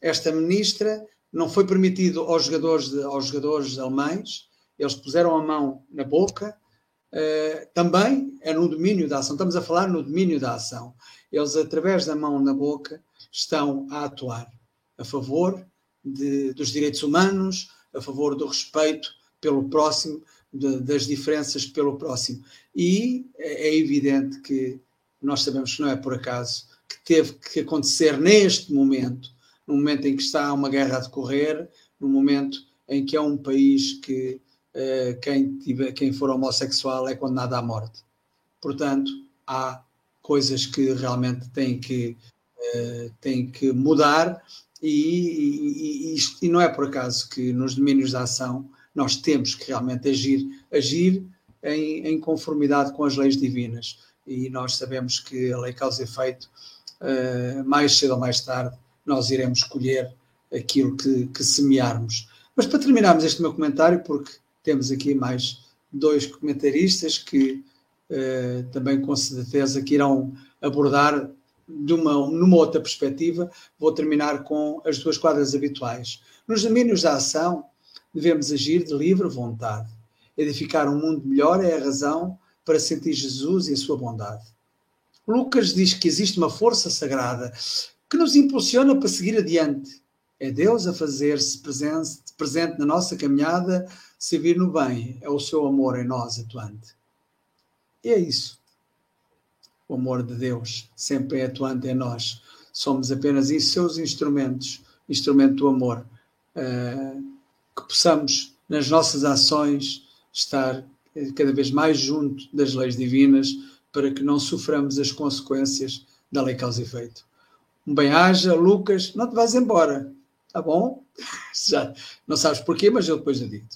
Esta ministra não foi permitido aos jogadores, aos jogadores alemães, eles puseram a mão na boca, uh, também é no domínio da ação. Estamos a falar no domínio da ação. Eles, através da mão na boca, estão a atuar a favor de, dos direitos humanos, a favor do respeito pelo próximo, de, das diferenças pelo próximo. E é, é evidente que nós sabemos que não é por acaso que teve que acontecer neste momento, no momento em que está uma guerra a decorrer, no momento em que é um país que uh, quem, tiver, quem for homossexual é condenado à morte. Portanto, há coisas que realmente têm que, uh, têm que mudar e, e, e, não é por acaso que nos domínios da ação nós temos que realmente agir, agir em, em conformidade com as leis divinas. E nós sabemos que a lei causa efeito, uh, mais cedo ou mais tarde, nós iremos escolher aquilo que, que semearmos. Mas para terminarmos este meu comentário, porque temos aqui mais dois comentaristas que uh, também com certeza que irão abordar de uma, numa outra perspectiva, vou terminar com as duas quadras habituais. Nos domínios da ação, devemos agir de livre vontade. Edificar um mundo melhor é a razão para sentir Jesus e a sua bondade. Lucas diz que existe uma força sagrada que nos impulsiona para seguir adiante. É Deus a fazer-se presente, na nossa caminhada, servir no bem. É o seu amor em nós atuante. E é isso o amor de Deus sempre é atuante em nós. Somos apenas seus instrumentos, instrumento do amor. Uh, que possamos, nas nossas ações, estar cada vez mais junto das leis divinas para que não soframos as consequências da lei causa e efeito. Um bem-aja, Lucas, não te vais embora, tá bom? Já não sabes porquê, mas eu depois lhe digo.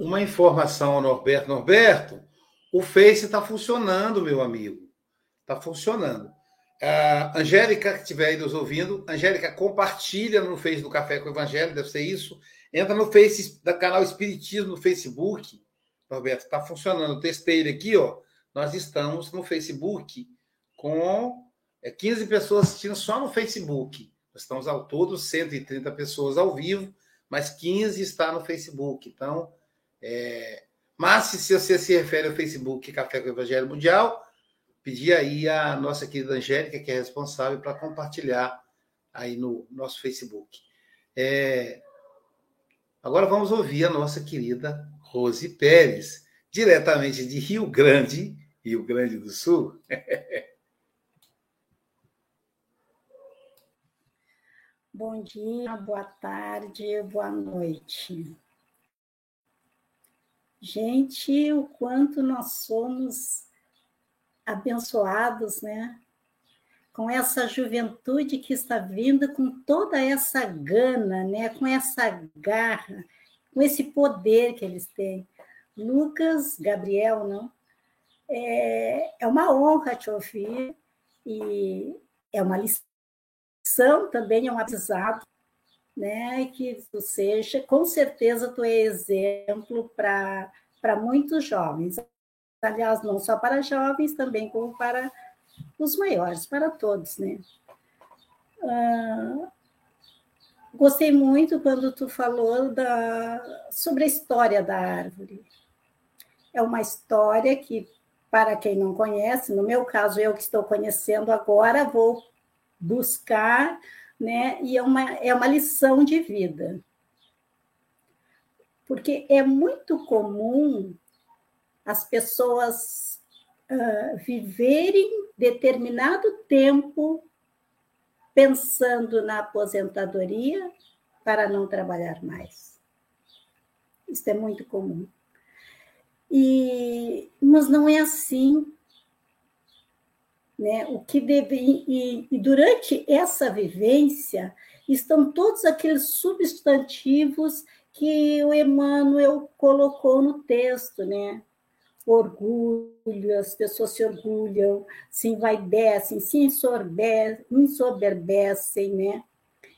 uma informação Norberto. Norberto, o Face está funcionando, meu amigo. Está funcionando. A Angélica, que estiver aí nos ouvindo, Angélica, compartilha no Face do Café com o Evangelho, deve ser isso. Entra no Face da canal Espiritismo no Facebook. Norberto, está funcionando. Eu testei ele aqui, ó. Nós estamos no Facebook com 15 é, pessoas assistindo só no Facebook. Nós estamos ao todo 130 pessoas ao vivo, mas 15 está no Facebook. Então, é, mas se você se refere ao Facebook Café com o Evangelho Mundial, pedir aí a nossa querida Angélica, que é responsável, para compartilhar aí no nosso Facebook. É, agora vamos ouvir a nossa querida Rose Pérez, diretamente de Rio Grande, Rio Grande do Sul. Bom dia, boa tarde, boa noite. Gente, o quanto nós somos abençoados, né? Com essa juventude que está vindo com toda essa gana, né? Com essa garra, com esse poder que eles têm. Lucas, Gabriel, não? É, é uma honra te ouvir e é uma lição também, é um aprendizado né? Que tu seja, com certeza tu é exemplo para muitos jovens. Aliás, não só para jovens, também como para os maiores, para todos, né? Ah, gostei muito quando tu falou da, sobre a história da árvore. É uma história que, para quem não conhece, no meu caso, eu que estou conhecendo agora, vou buscar né? E é uma, é uma lição de vida. Porque é muito comum as pessoas uh, viverem determinado tempo pensando na aposentadoria para não trabalhar mais. Isso é muito comum. E, mas não é assim né? O que deve e, e durante essa vivência estão todos aqueles substantivos que o Emmanuel colocou no texto, né? Orgulho, as pessoas se orgulham, se envaidecem, se ensoberbecem, né?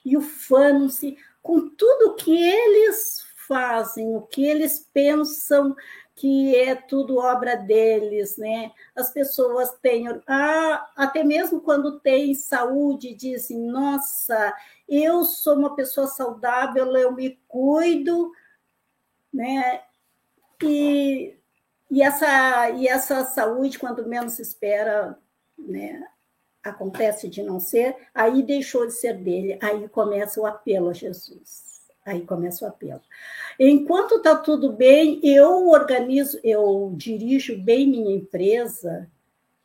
E ufanam-se com tudo que eles fazem, o que eles pensam que é tudo obra deles, né? As pessoas têm, ah, até mesmo quando têm saúde, dizem: nossa, eu sou uma pessoa saudável, eu me cuido, né? E, e, essa, e essa saúde, quando menos se espera, né? acontece de não ser, aí deixou de ser dele, aí começa o apelo a Jesus. Aí começa o apelo. Enquanto está tudo bem, eu organizo, eu dirijo bem minha empresa.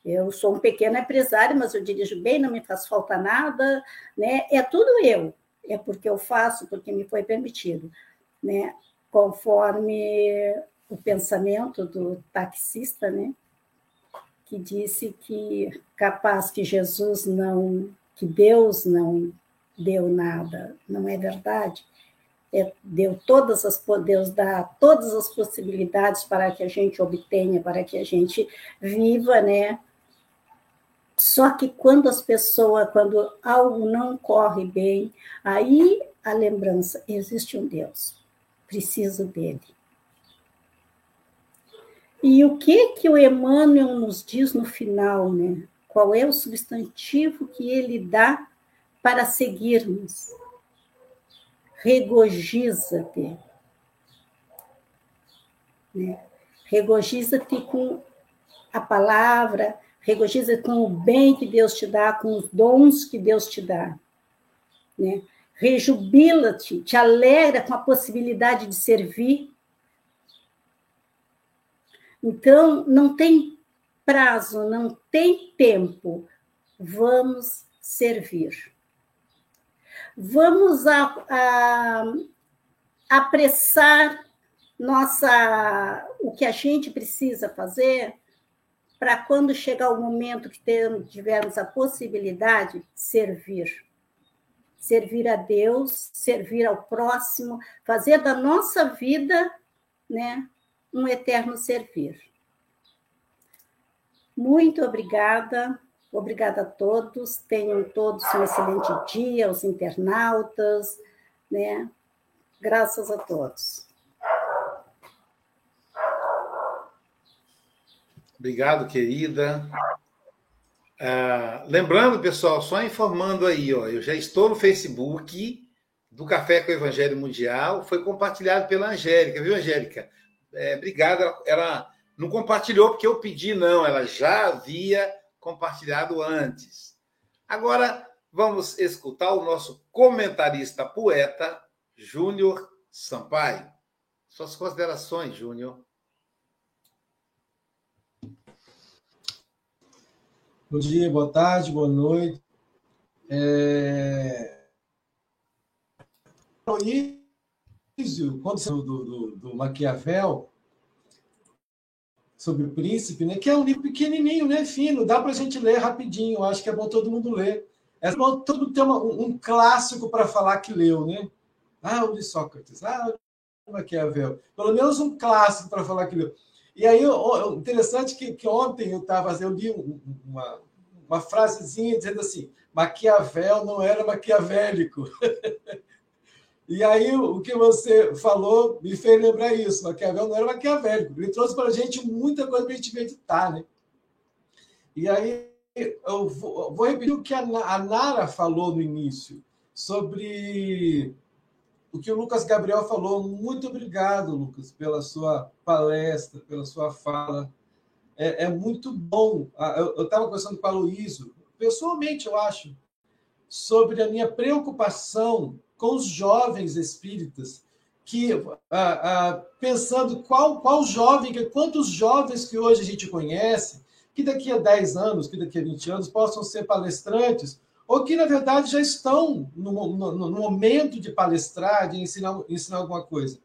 Eu sou um pequeno empresário, mas eu dirijo bem, não me faz falta nada, né? É tudo eu. É porque eu faço, porque me foi permitido, né? Conforme o pensamento do taxista, né? Que disse que capaz que Jesus não, que Deus não deu nada, não é verdade? é, deu todas as Deus dá todas as possibilidades para que a gente obtenha, para que a gente viva, né? Só que quando as pessoas, quando algo não corre bem, aí a lembrança existe um Deus, preciso dele. E o que que o Emmanuel nos diz no final, né? Qual é o substantivo que ele dá para seguirmos? regozija-te. Né? Regozija-te com a palavra, regozija com o bem que Deus te dá, com os dons que Deus te dá. Né? Rejubila-te, te alegra com a possibilidade de servir. Então, não tem prazo, não tem tempo. Vamos servir. Vamos a, a, apressar nossa o que a gente precisa fazer para quando chegar o momento que tivermos a possibilidade servir. Servir a Deus, servir ao próximo, fazer da nossa vida né, um eterno servir. Muito obrigada. Obrigada a todos, tenham todos um excelente dia, os internautas, né? Graças a todos. Obrigado, querida. Ah, lembrando, pessoal, só informando aí, ó, eu já estou no Facebook do Café com o Evangelho Mundial, foi compartilhado pela Angélica, viu, Angélica? É, obrigado, ela, ela não compartilhou porque eu pedi, não, ela já havia compartilhado antes. Agora, vamos escutar o nosso comentarista poeta, Júnior Sampaio. Suas considerações, Júnior. Bom dia, boa tarde, boa noite. É... Quando do, do, do Maquiavel, sobre o príncipe, né? Que é um livro pequenininho, né? Fino, dá para a gente ler rapidinho. Acho que é bom todo mundo ler. É bom todo mundo ter uma, um clássico para falar que leu, né? Ah, o de Sócrates, ah, o Maquiavel. Pelo menos um clássico para falar que leu. E aí, interessante que, que ontem eu estava, eu li uma, uma frasezinha dizendo assim: Maquiavel não era maquiavélico. E aí, o que você falou me fez lembrar isso. Maquiavel não era maquiavélico. Ele trouxe para a gente muita coisa para a gente meditar, né? E aí, eu vou, repetir o que a Nara falou no início, sobre o que o Lucas Gabriel falou. Muito obrigado, Lucas, pela sua palestra, pela sua fala. É, é muito bom. Eu estava conversando com a Luísa, pessoalmente, eu acho, sobre a minha preocupação com os jovens espíritas, que ah, ah, pensando qual, qual jovem, quantos jovens que hoje a gente conhece, que daqui a 10 anos, que daqui a 20 anos possam ser palestrantes, ou que, na verdade, já estão no, no, no momento de palestrar, de ensinar, ensinar alguma coisa.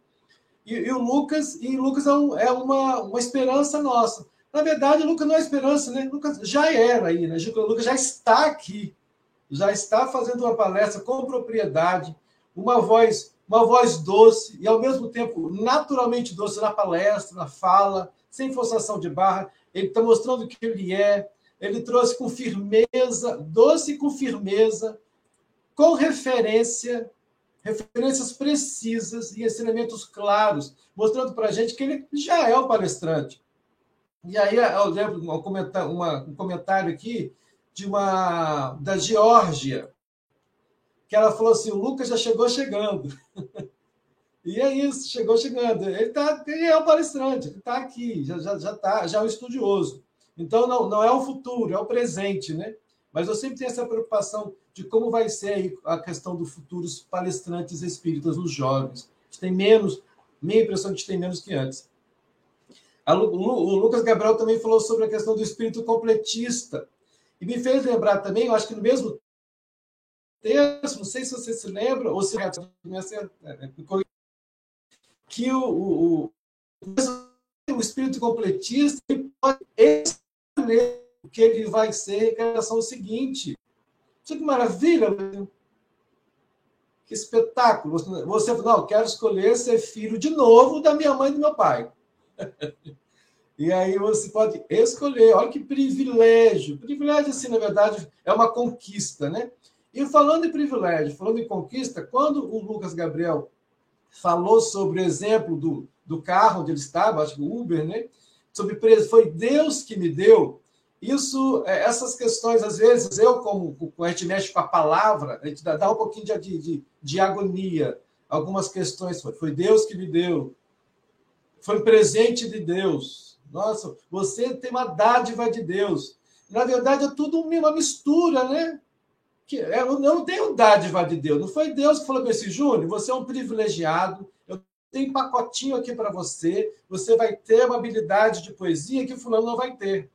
E, e o Lucas, e Lucas é, um, é, uma, uma esperança nossa. Na verdade, o Lucas não é esperança, né? Lucas já era aí, né? O Lucas já está aqui, já está fazendo uma palestra com propriedade, uma voz, uma voz doce e ao mesmo tempo naturalmente doce na palestra, na fala, sem forçação de barra. Ele está mostrando o que ele é. Ele trouxe com firmeza, doce com firmeza, com referência, referências precisas e ensinamentos claros, mostrando para a gente que ele já é o palestrante. E aí eu lembro um comentário, aqui de uma da Geórgia, que ela falou assim: o Lucas já chegou chegando. e é isso, chegou chegando. Ele, tá, ele é o palestrante, ele está aqui, já está, já, tá, já é um estudioso. Então, não, não é o futuro, é o presente, né? Mas eu sempre tenho essa preocupação de como vai ser a questão dos futuros palestrantes espíritas, os jovens. A gente tem menos, minha impressão é que a gente tem menos que antes. o Lucas Gabriel também falou sobre a questão do espírito completista. E me fez lembrar também, eu acho que no mesmo texto, não sei se você se lembra, ou se é, é, que o, o, o espírito completista pode escolher o que ele vai ser em relação ao seguinte. Que maravilha! Que espetáculo! Você, não, quero escolher ser filho de novo da minha mãe e do meu pai. E aí você pode escolher. Olha que privilégio. Privilégio, assim, na verdade, é uma conquista, né? E falando em privilégio, falando em conquista, quando o Lucas Gabriel falou sobre o exemplo do, do carro onde ele estava, acho que o Uber, né? Sobre foi Deus que me deu. Isso, é, essas questões, às vezes, eu, como, como a gente mexe com a palavra, a gente dá, dá um pouquinho de, de, de agonia. Algumas questões foi, foi Deus que me deu, foi presente de Deus. Nossa, você tem uma dádiva de Deus. Na verdade, é tudo uma mistura, né? Que eu não tenho dádiva de Deus. Não foi Deus que falou para esse Júnior, você é um privilegiado, eu tenho pacotinho aqui para você, você vai ter uma habilidade de poesia que fulano não vai ter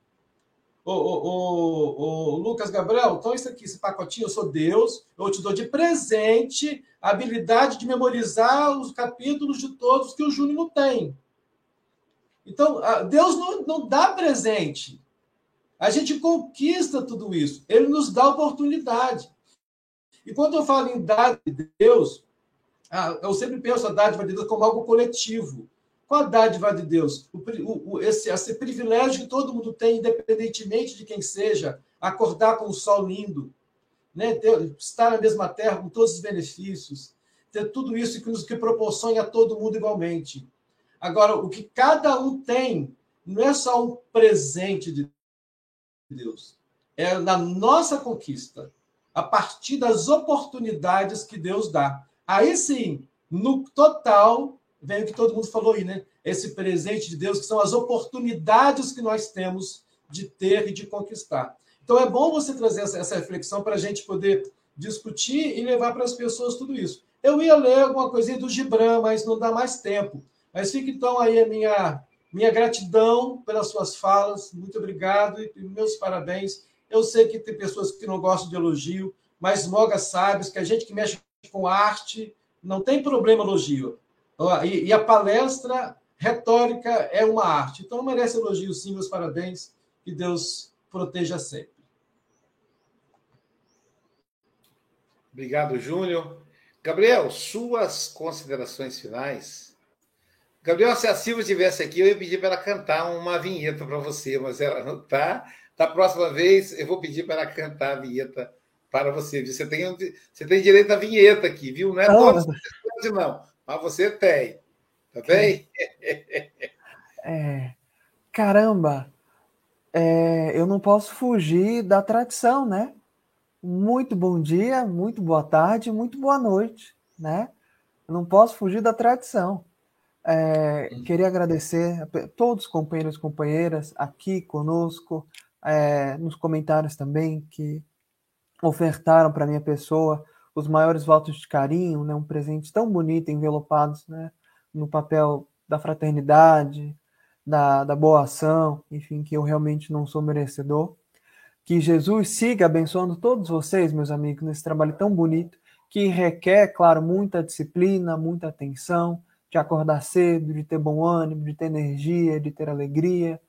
ô, Lucas Gabriel, então isso aqui, esse pacotinho, eu sou Deus, eu te dou de presente a habilidade de memorizar os capítulos de todos que o Júnior não tem. Então, Deus não, não dá presente. A gente conquista tudo isso. Ele nos dá oportunidade. E quando eu falo em dádiva de Deus, eu sempre penso a dádiva de Deus como algo coletivo. Qual a dádiva de Deus? O, o, esse, esse privilégio que todo mundo tem, independentemente de quem seja, acordar com o sol lindo, né? Ter, estar na mesma terra com todos os benefícios, ter tudo isso que nos que proporciona a todo mundo igualmente. Agora, o que cada um tem não é só um presente de Deus, é na nossa conquista, a partir das oportunidades que Deus dá. Aí sim, no total, vem o que todo mundo falou aí, né? Esse presente de Deus, que são as oportunidades que nós temos de ter e de conquistar. Então é bom você trazer essa, essa reflexão para a gente poder discutir e levar para as pessoas tudo isso. Eu ia ler alguma coisinha do Gibran, mas não dá mais tempo. Mas fica então aí a minha, minha gratidão pelas suas falas. Muito obrigado e meus parabéns. Eu sei que tem pessoas que não gostam de elogio, mas Moga sabe que a gente que mexe com arte não tem problema elogio. E, a palestra retórica é uma arte. Então merece elogio, sim, meus parabéns. Que Deus proteja sempre. Obrigado, Júnior. Gabriel, suas considerações finais. Gabriel, se a Silvia estivesse aqui, eu ia pedir para ela cantar uma vinheta para você, mas ela não está. Da próxima vez, eu vou pedir para ela cantar a vinheta para você. Você tem, você tem direito à vinheta aqui, viu? Não é todos não. Mas você tem. Tá bem? É, caramba, é, eu não posso fugir da tradição, né? Muito bom dia, muito boa tarde, muito boa noite, né? Eu não posso fugir da tradição. É, queria agradecer a todos os companheiros e companheiras aqui conosco, é, nos comentários também, que ofertaram para minha pessoa os maiores votos de carinho, né, um presente tão bonito, envelopados né, no papel da fraternidade, da, da boa ação, enfim, que eu realmente não sou merecedor. Que Jesus siga abençoando todos vocês, meus amigos, nesse trabalho tão bonito, que requer, claro, muita disciplina, muita atenção, de acordar cedo, de ter bom ânimo, de ter energia, de ter alegria.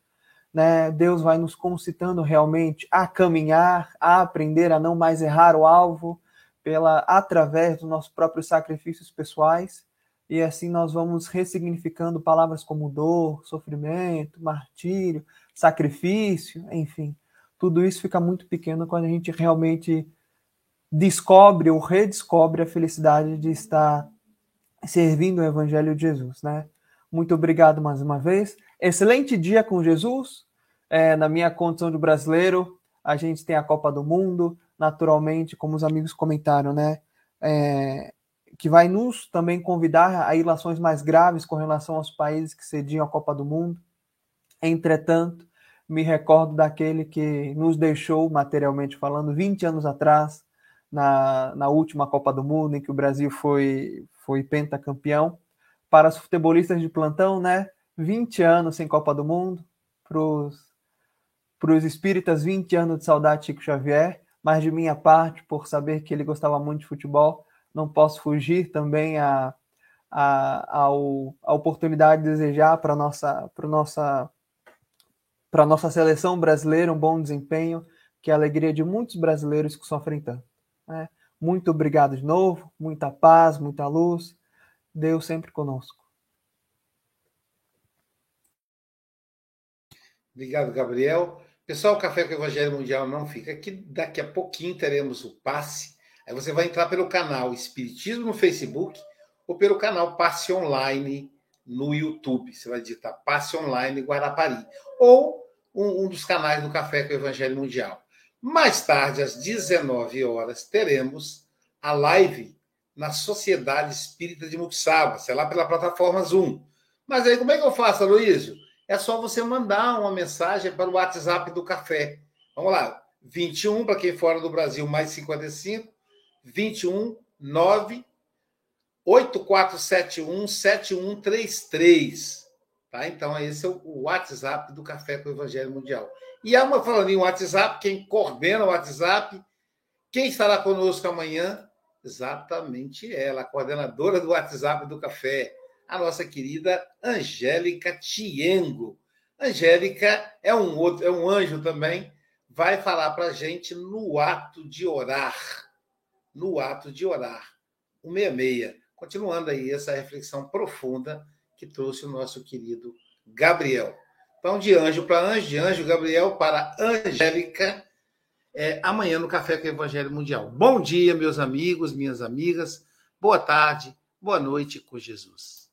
Né? Deus vai nos concitando realmente a caminhar, a aprender a não mais errar o alvo, pela através dos nossos próprios sacrifícios pessoais, e assim nós vamos ressignificando palavras como dor, sofrimento, martírio, sacrifício, enfim. Tudo isso fica muito pequeno quando a gente realmente descobre ou redescobre a felicidade de estar servindo o Evangelho de Jesus, né? Muito obrigado mais uma vez. Excelente dia com Jesus. É, na minha condição de brasileiro, a gente tem a Copa do Mundo, naturalmente, como os amigos comentaram, né? É, que vai nos também convidar a ilações mais graves com relação aos países que cediam a Copa do Mundo. Entretanto, me recordo daquele que nos deixou, materialmente falando, 20 anos atrás, na, na última Copa do Mundo, em que o Brasil foi, foi pentacampeão. Para os futebolistas de plantão, né? 20 anos sem Copa do Mundo. Para os espíritas, 20 anos de saudade de Chico Xavier. Mas de minha parte, por saber que ele gostava muito de futebol, não posso fugir também a, a, ao, a oportunidade de desejar para nossa, nossa, nossa seleção brasileira um bom desempenho, que é a alegria de muitos brasileiros que sofrem tanto. Né? Muito obrigado de novo, muita paz, muita luz. Deus sempre conosco. Obrigado, Gabriel. Pessoal, o Café com o Evangelho Mundial não fica aqui. Daqui a pouquinho teremos o passe. Aí você vai entrar pelo canal Espiritismo no Facebook ou pelo canal Passe Online no YouTube. Você vai digitar Passe Online Guarapari. Ou um, um dos canais do Café com o Evangelho Mundial. Mais tarde, às 19 horas, teremos a live na Sociedade Espírita de Muxaba, sei lá pela plataforma Zoom. Mas aí, como é que eu faço, Aloysio? É só você mandar uma mensagem para o WhatsApp do café. Vamos lá, 21 para quem fora do Brasil, mais 55, 21 9 8471 7133. Tá? Então, esse é o WhatsApp do Café com o Evangelho Mundial. E há uma falando em WhatsApp, quem coordena o WhatsApp, quem estará conosco amanhã? Exatamente ela, a coordenadora do WhatsApp do Café, a nossa querida Angélica Tiengo. Angélica é um outro, é um anjo também, vai falar para a gente no ato de orar. No ato de orar. O 66. Continuando aí essa reflexão profunda que trouxe o nosso querido Gabriel. Então, de anjo para anjo, de anjo Gabriel para Angélica, é, amanhã no Café com o Evangelho Mundial. Bom dia, meus amigos, minhas amigas. Boa tarde, boa noite com Jesus.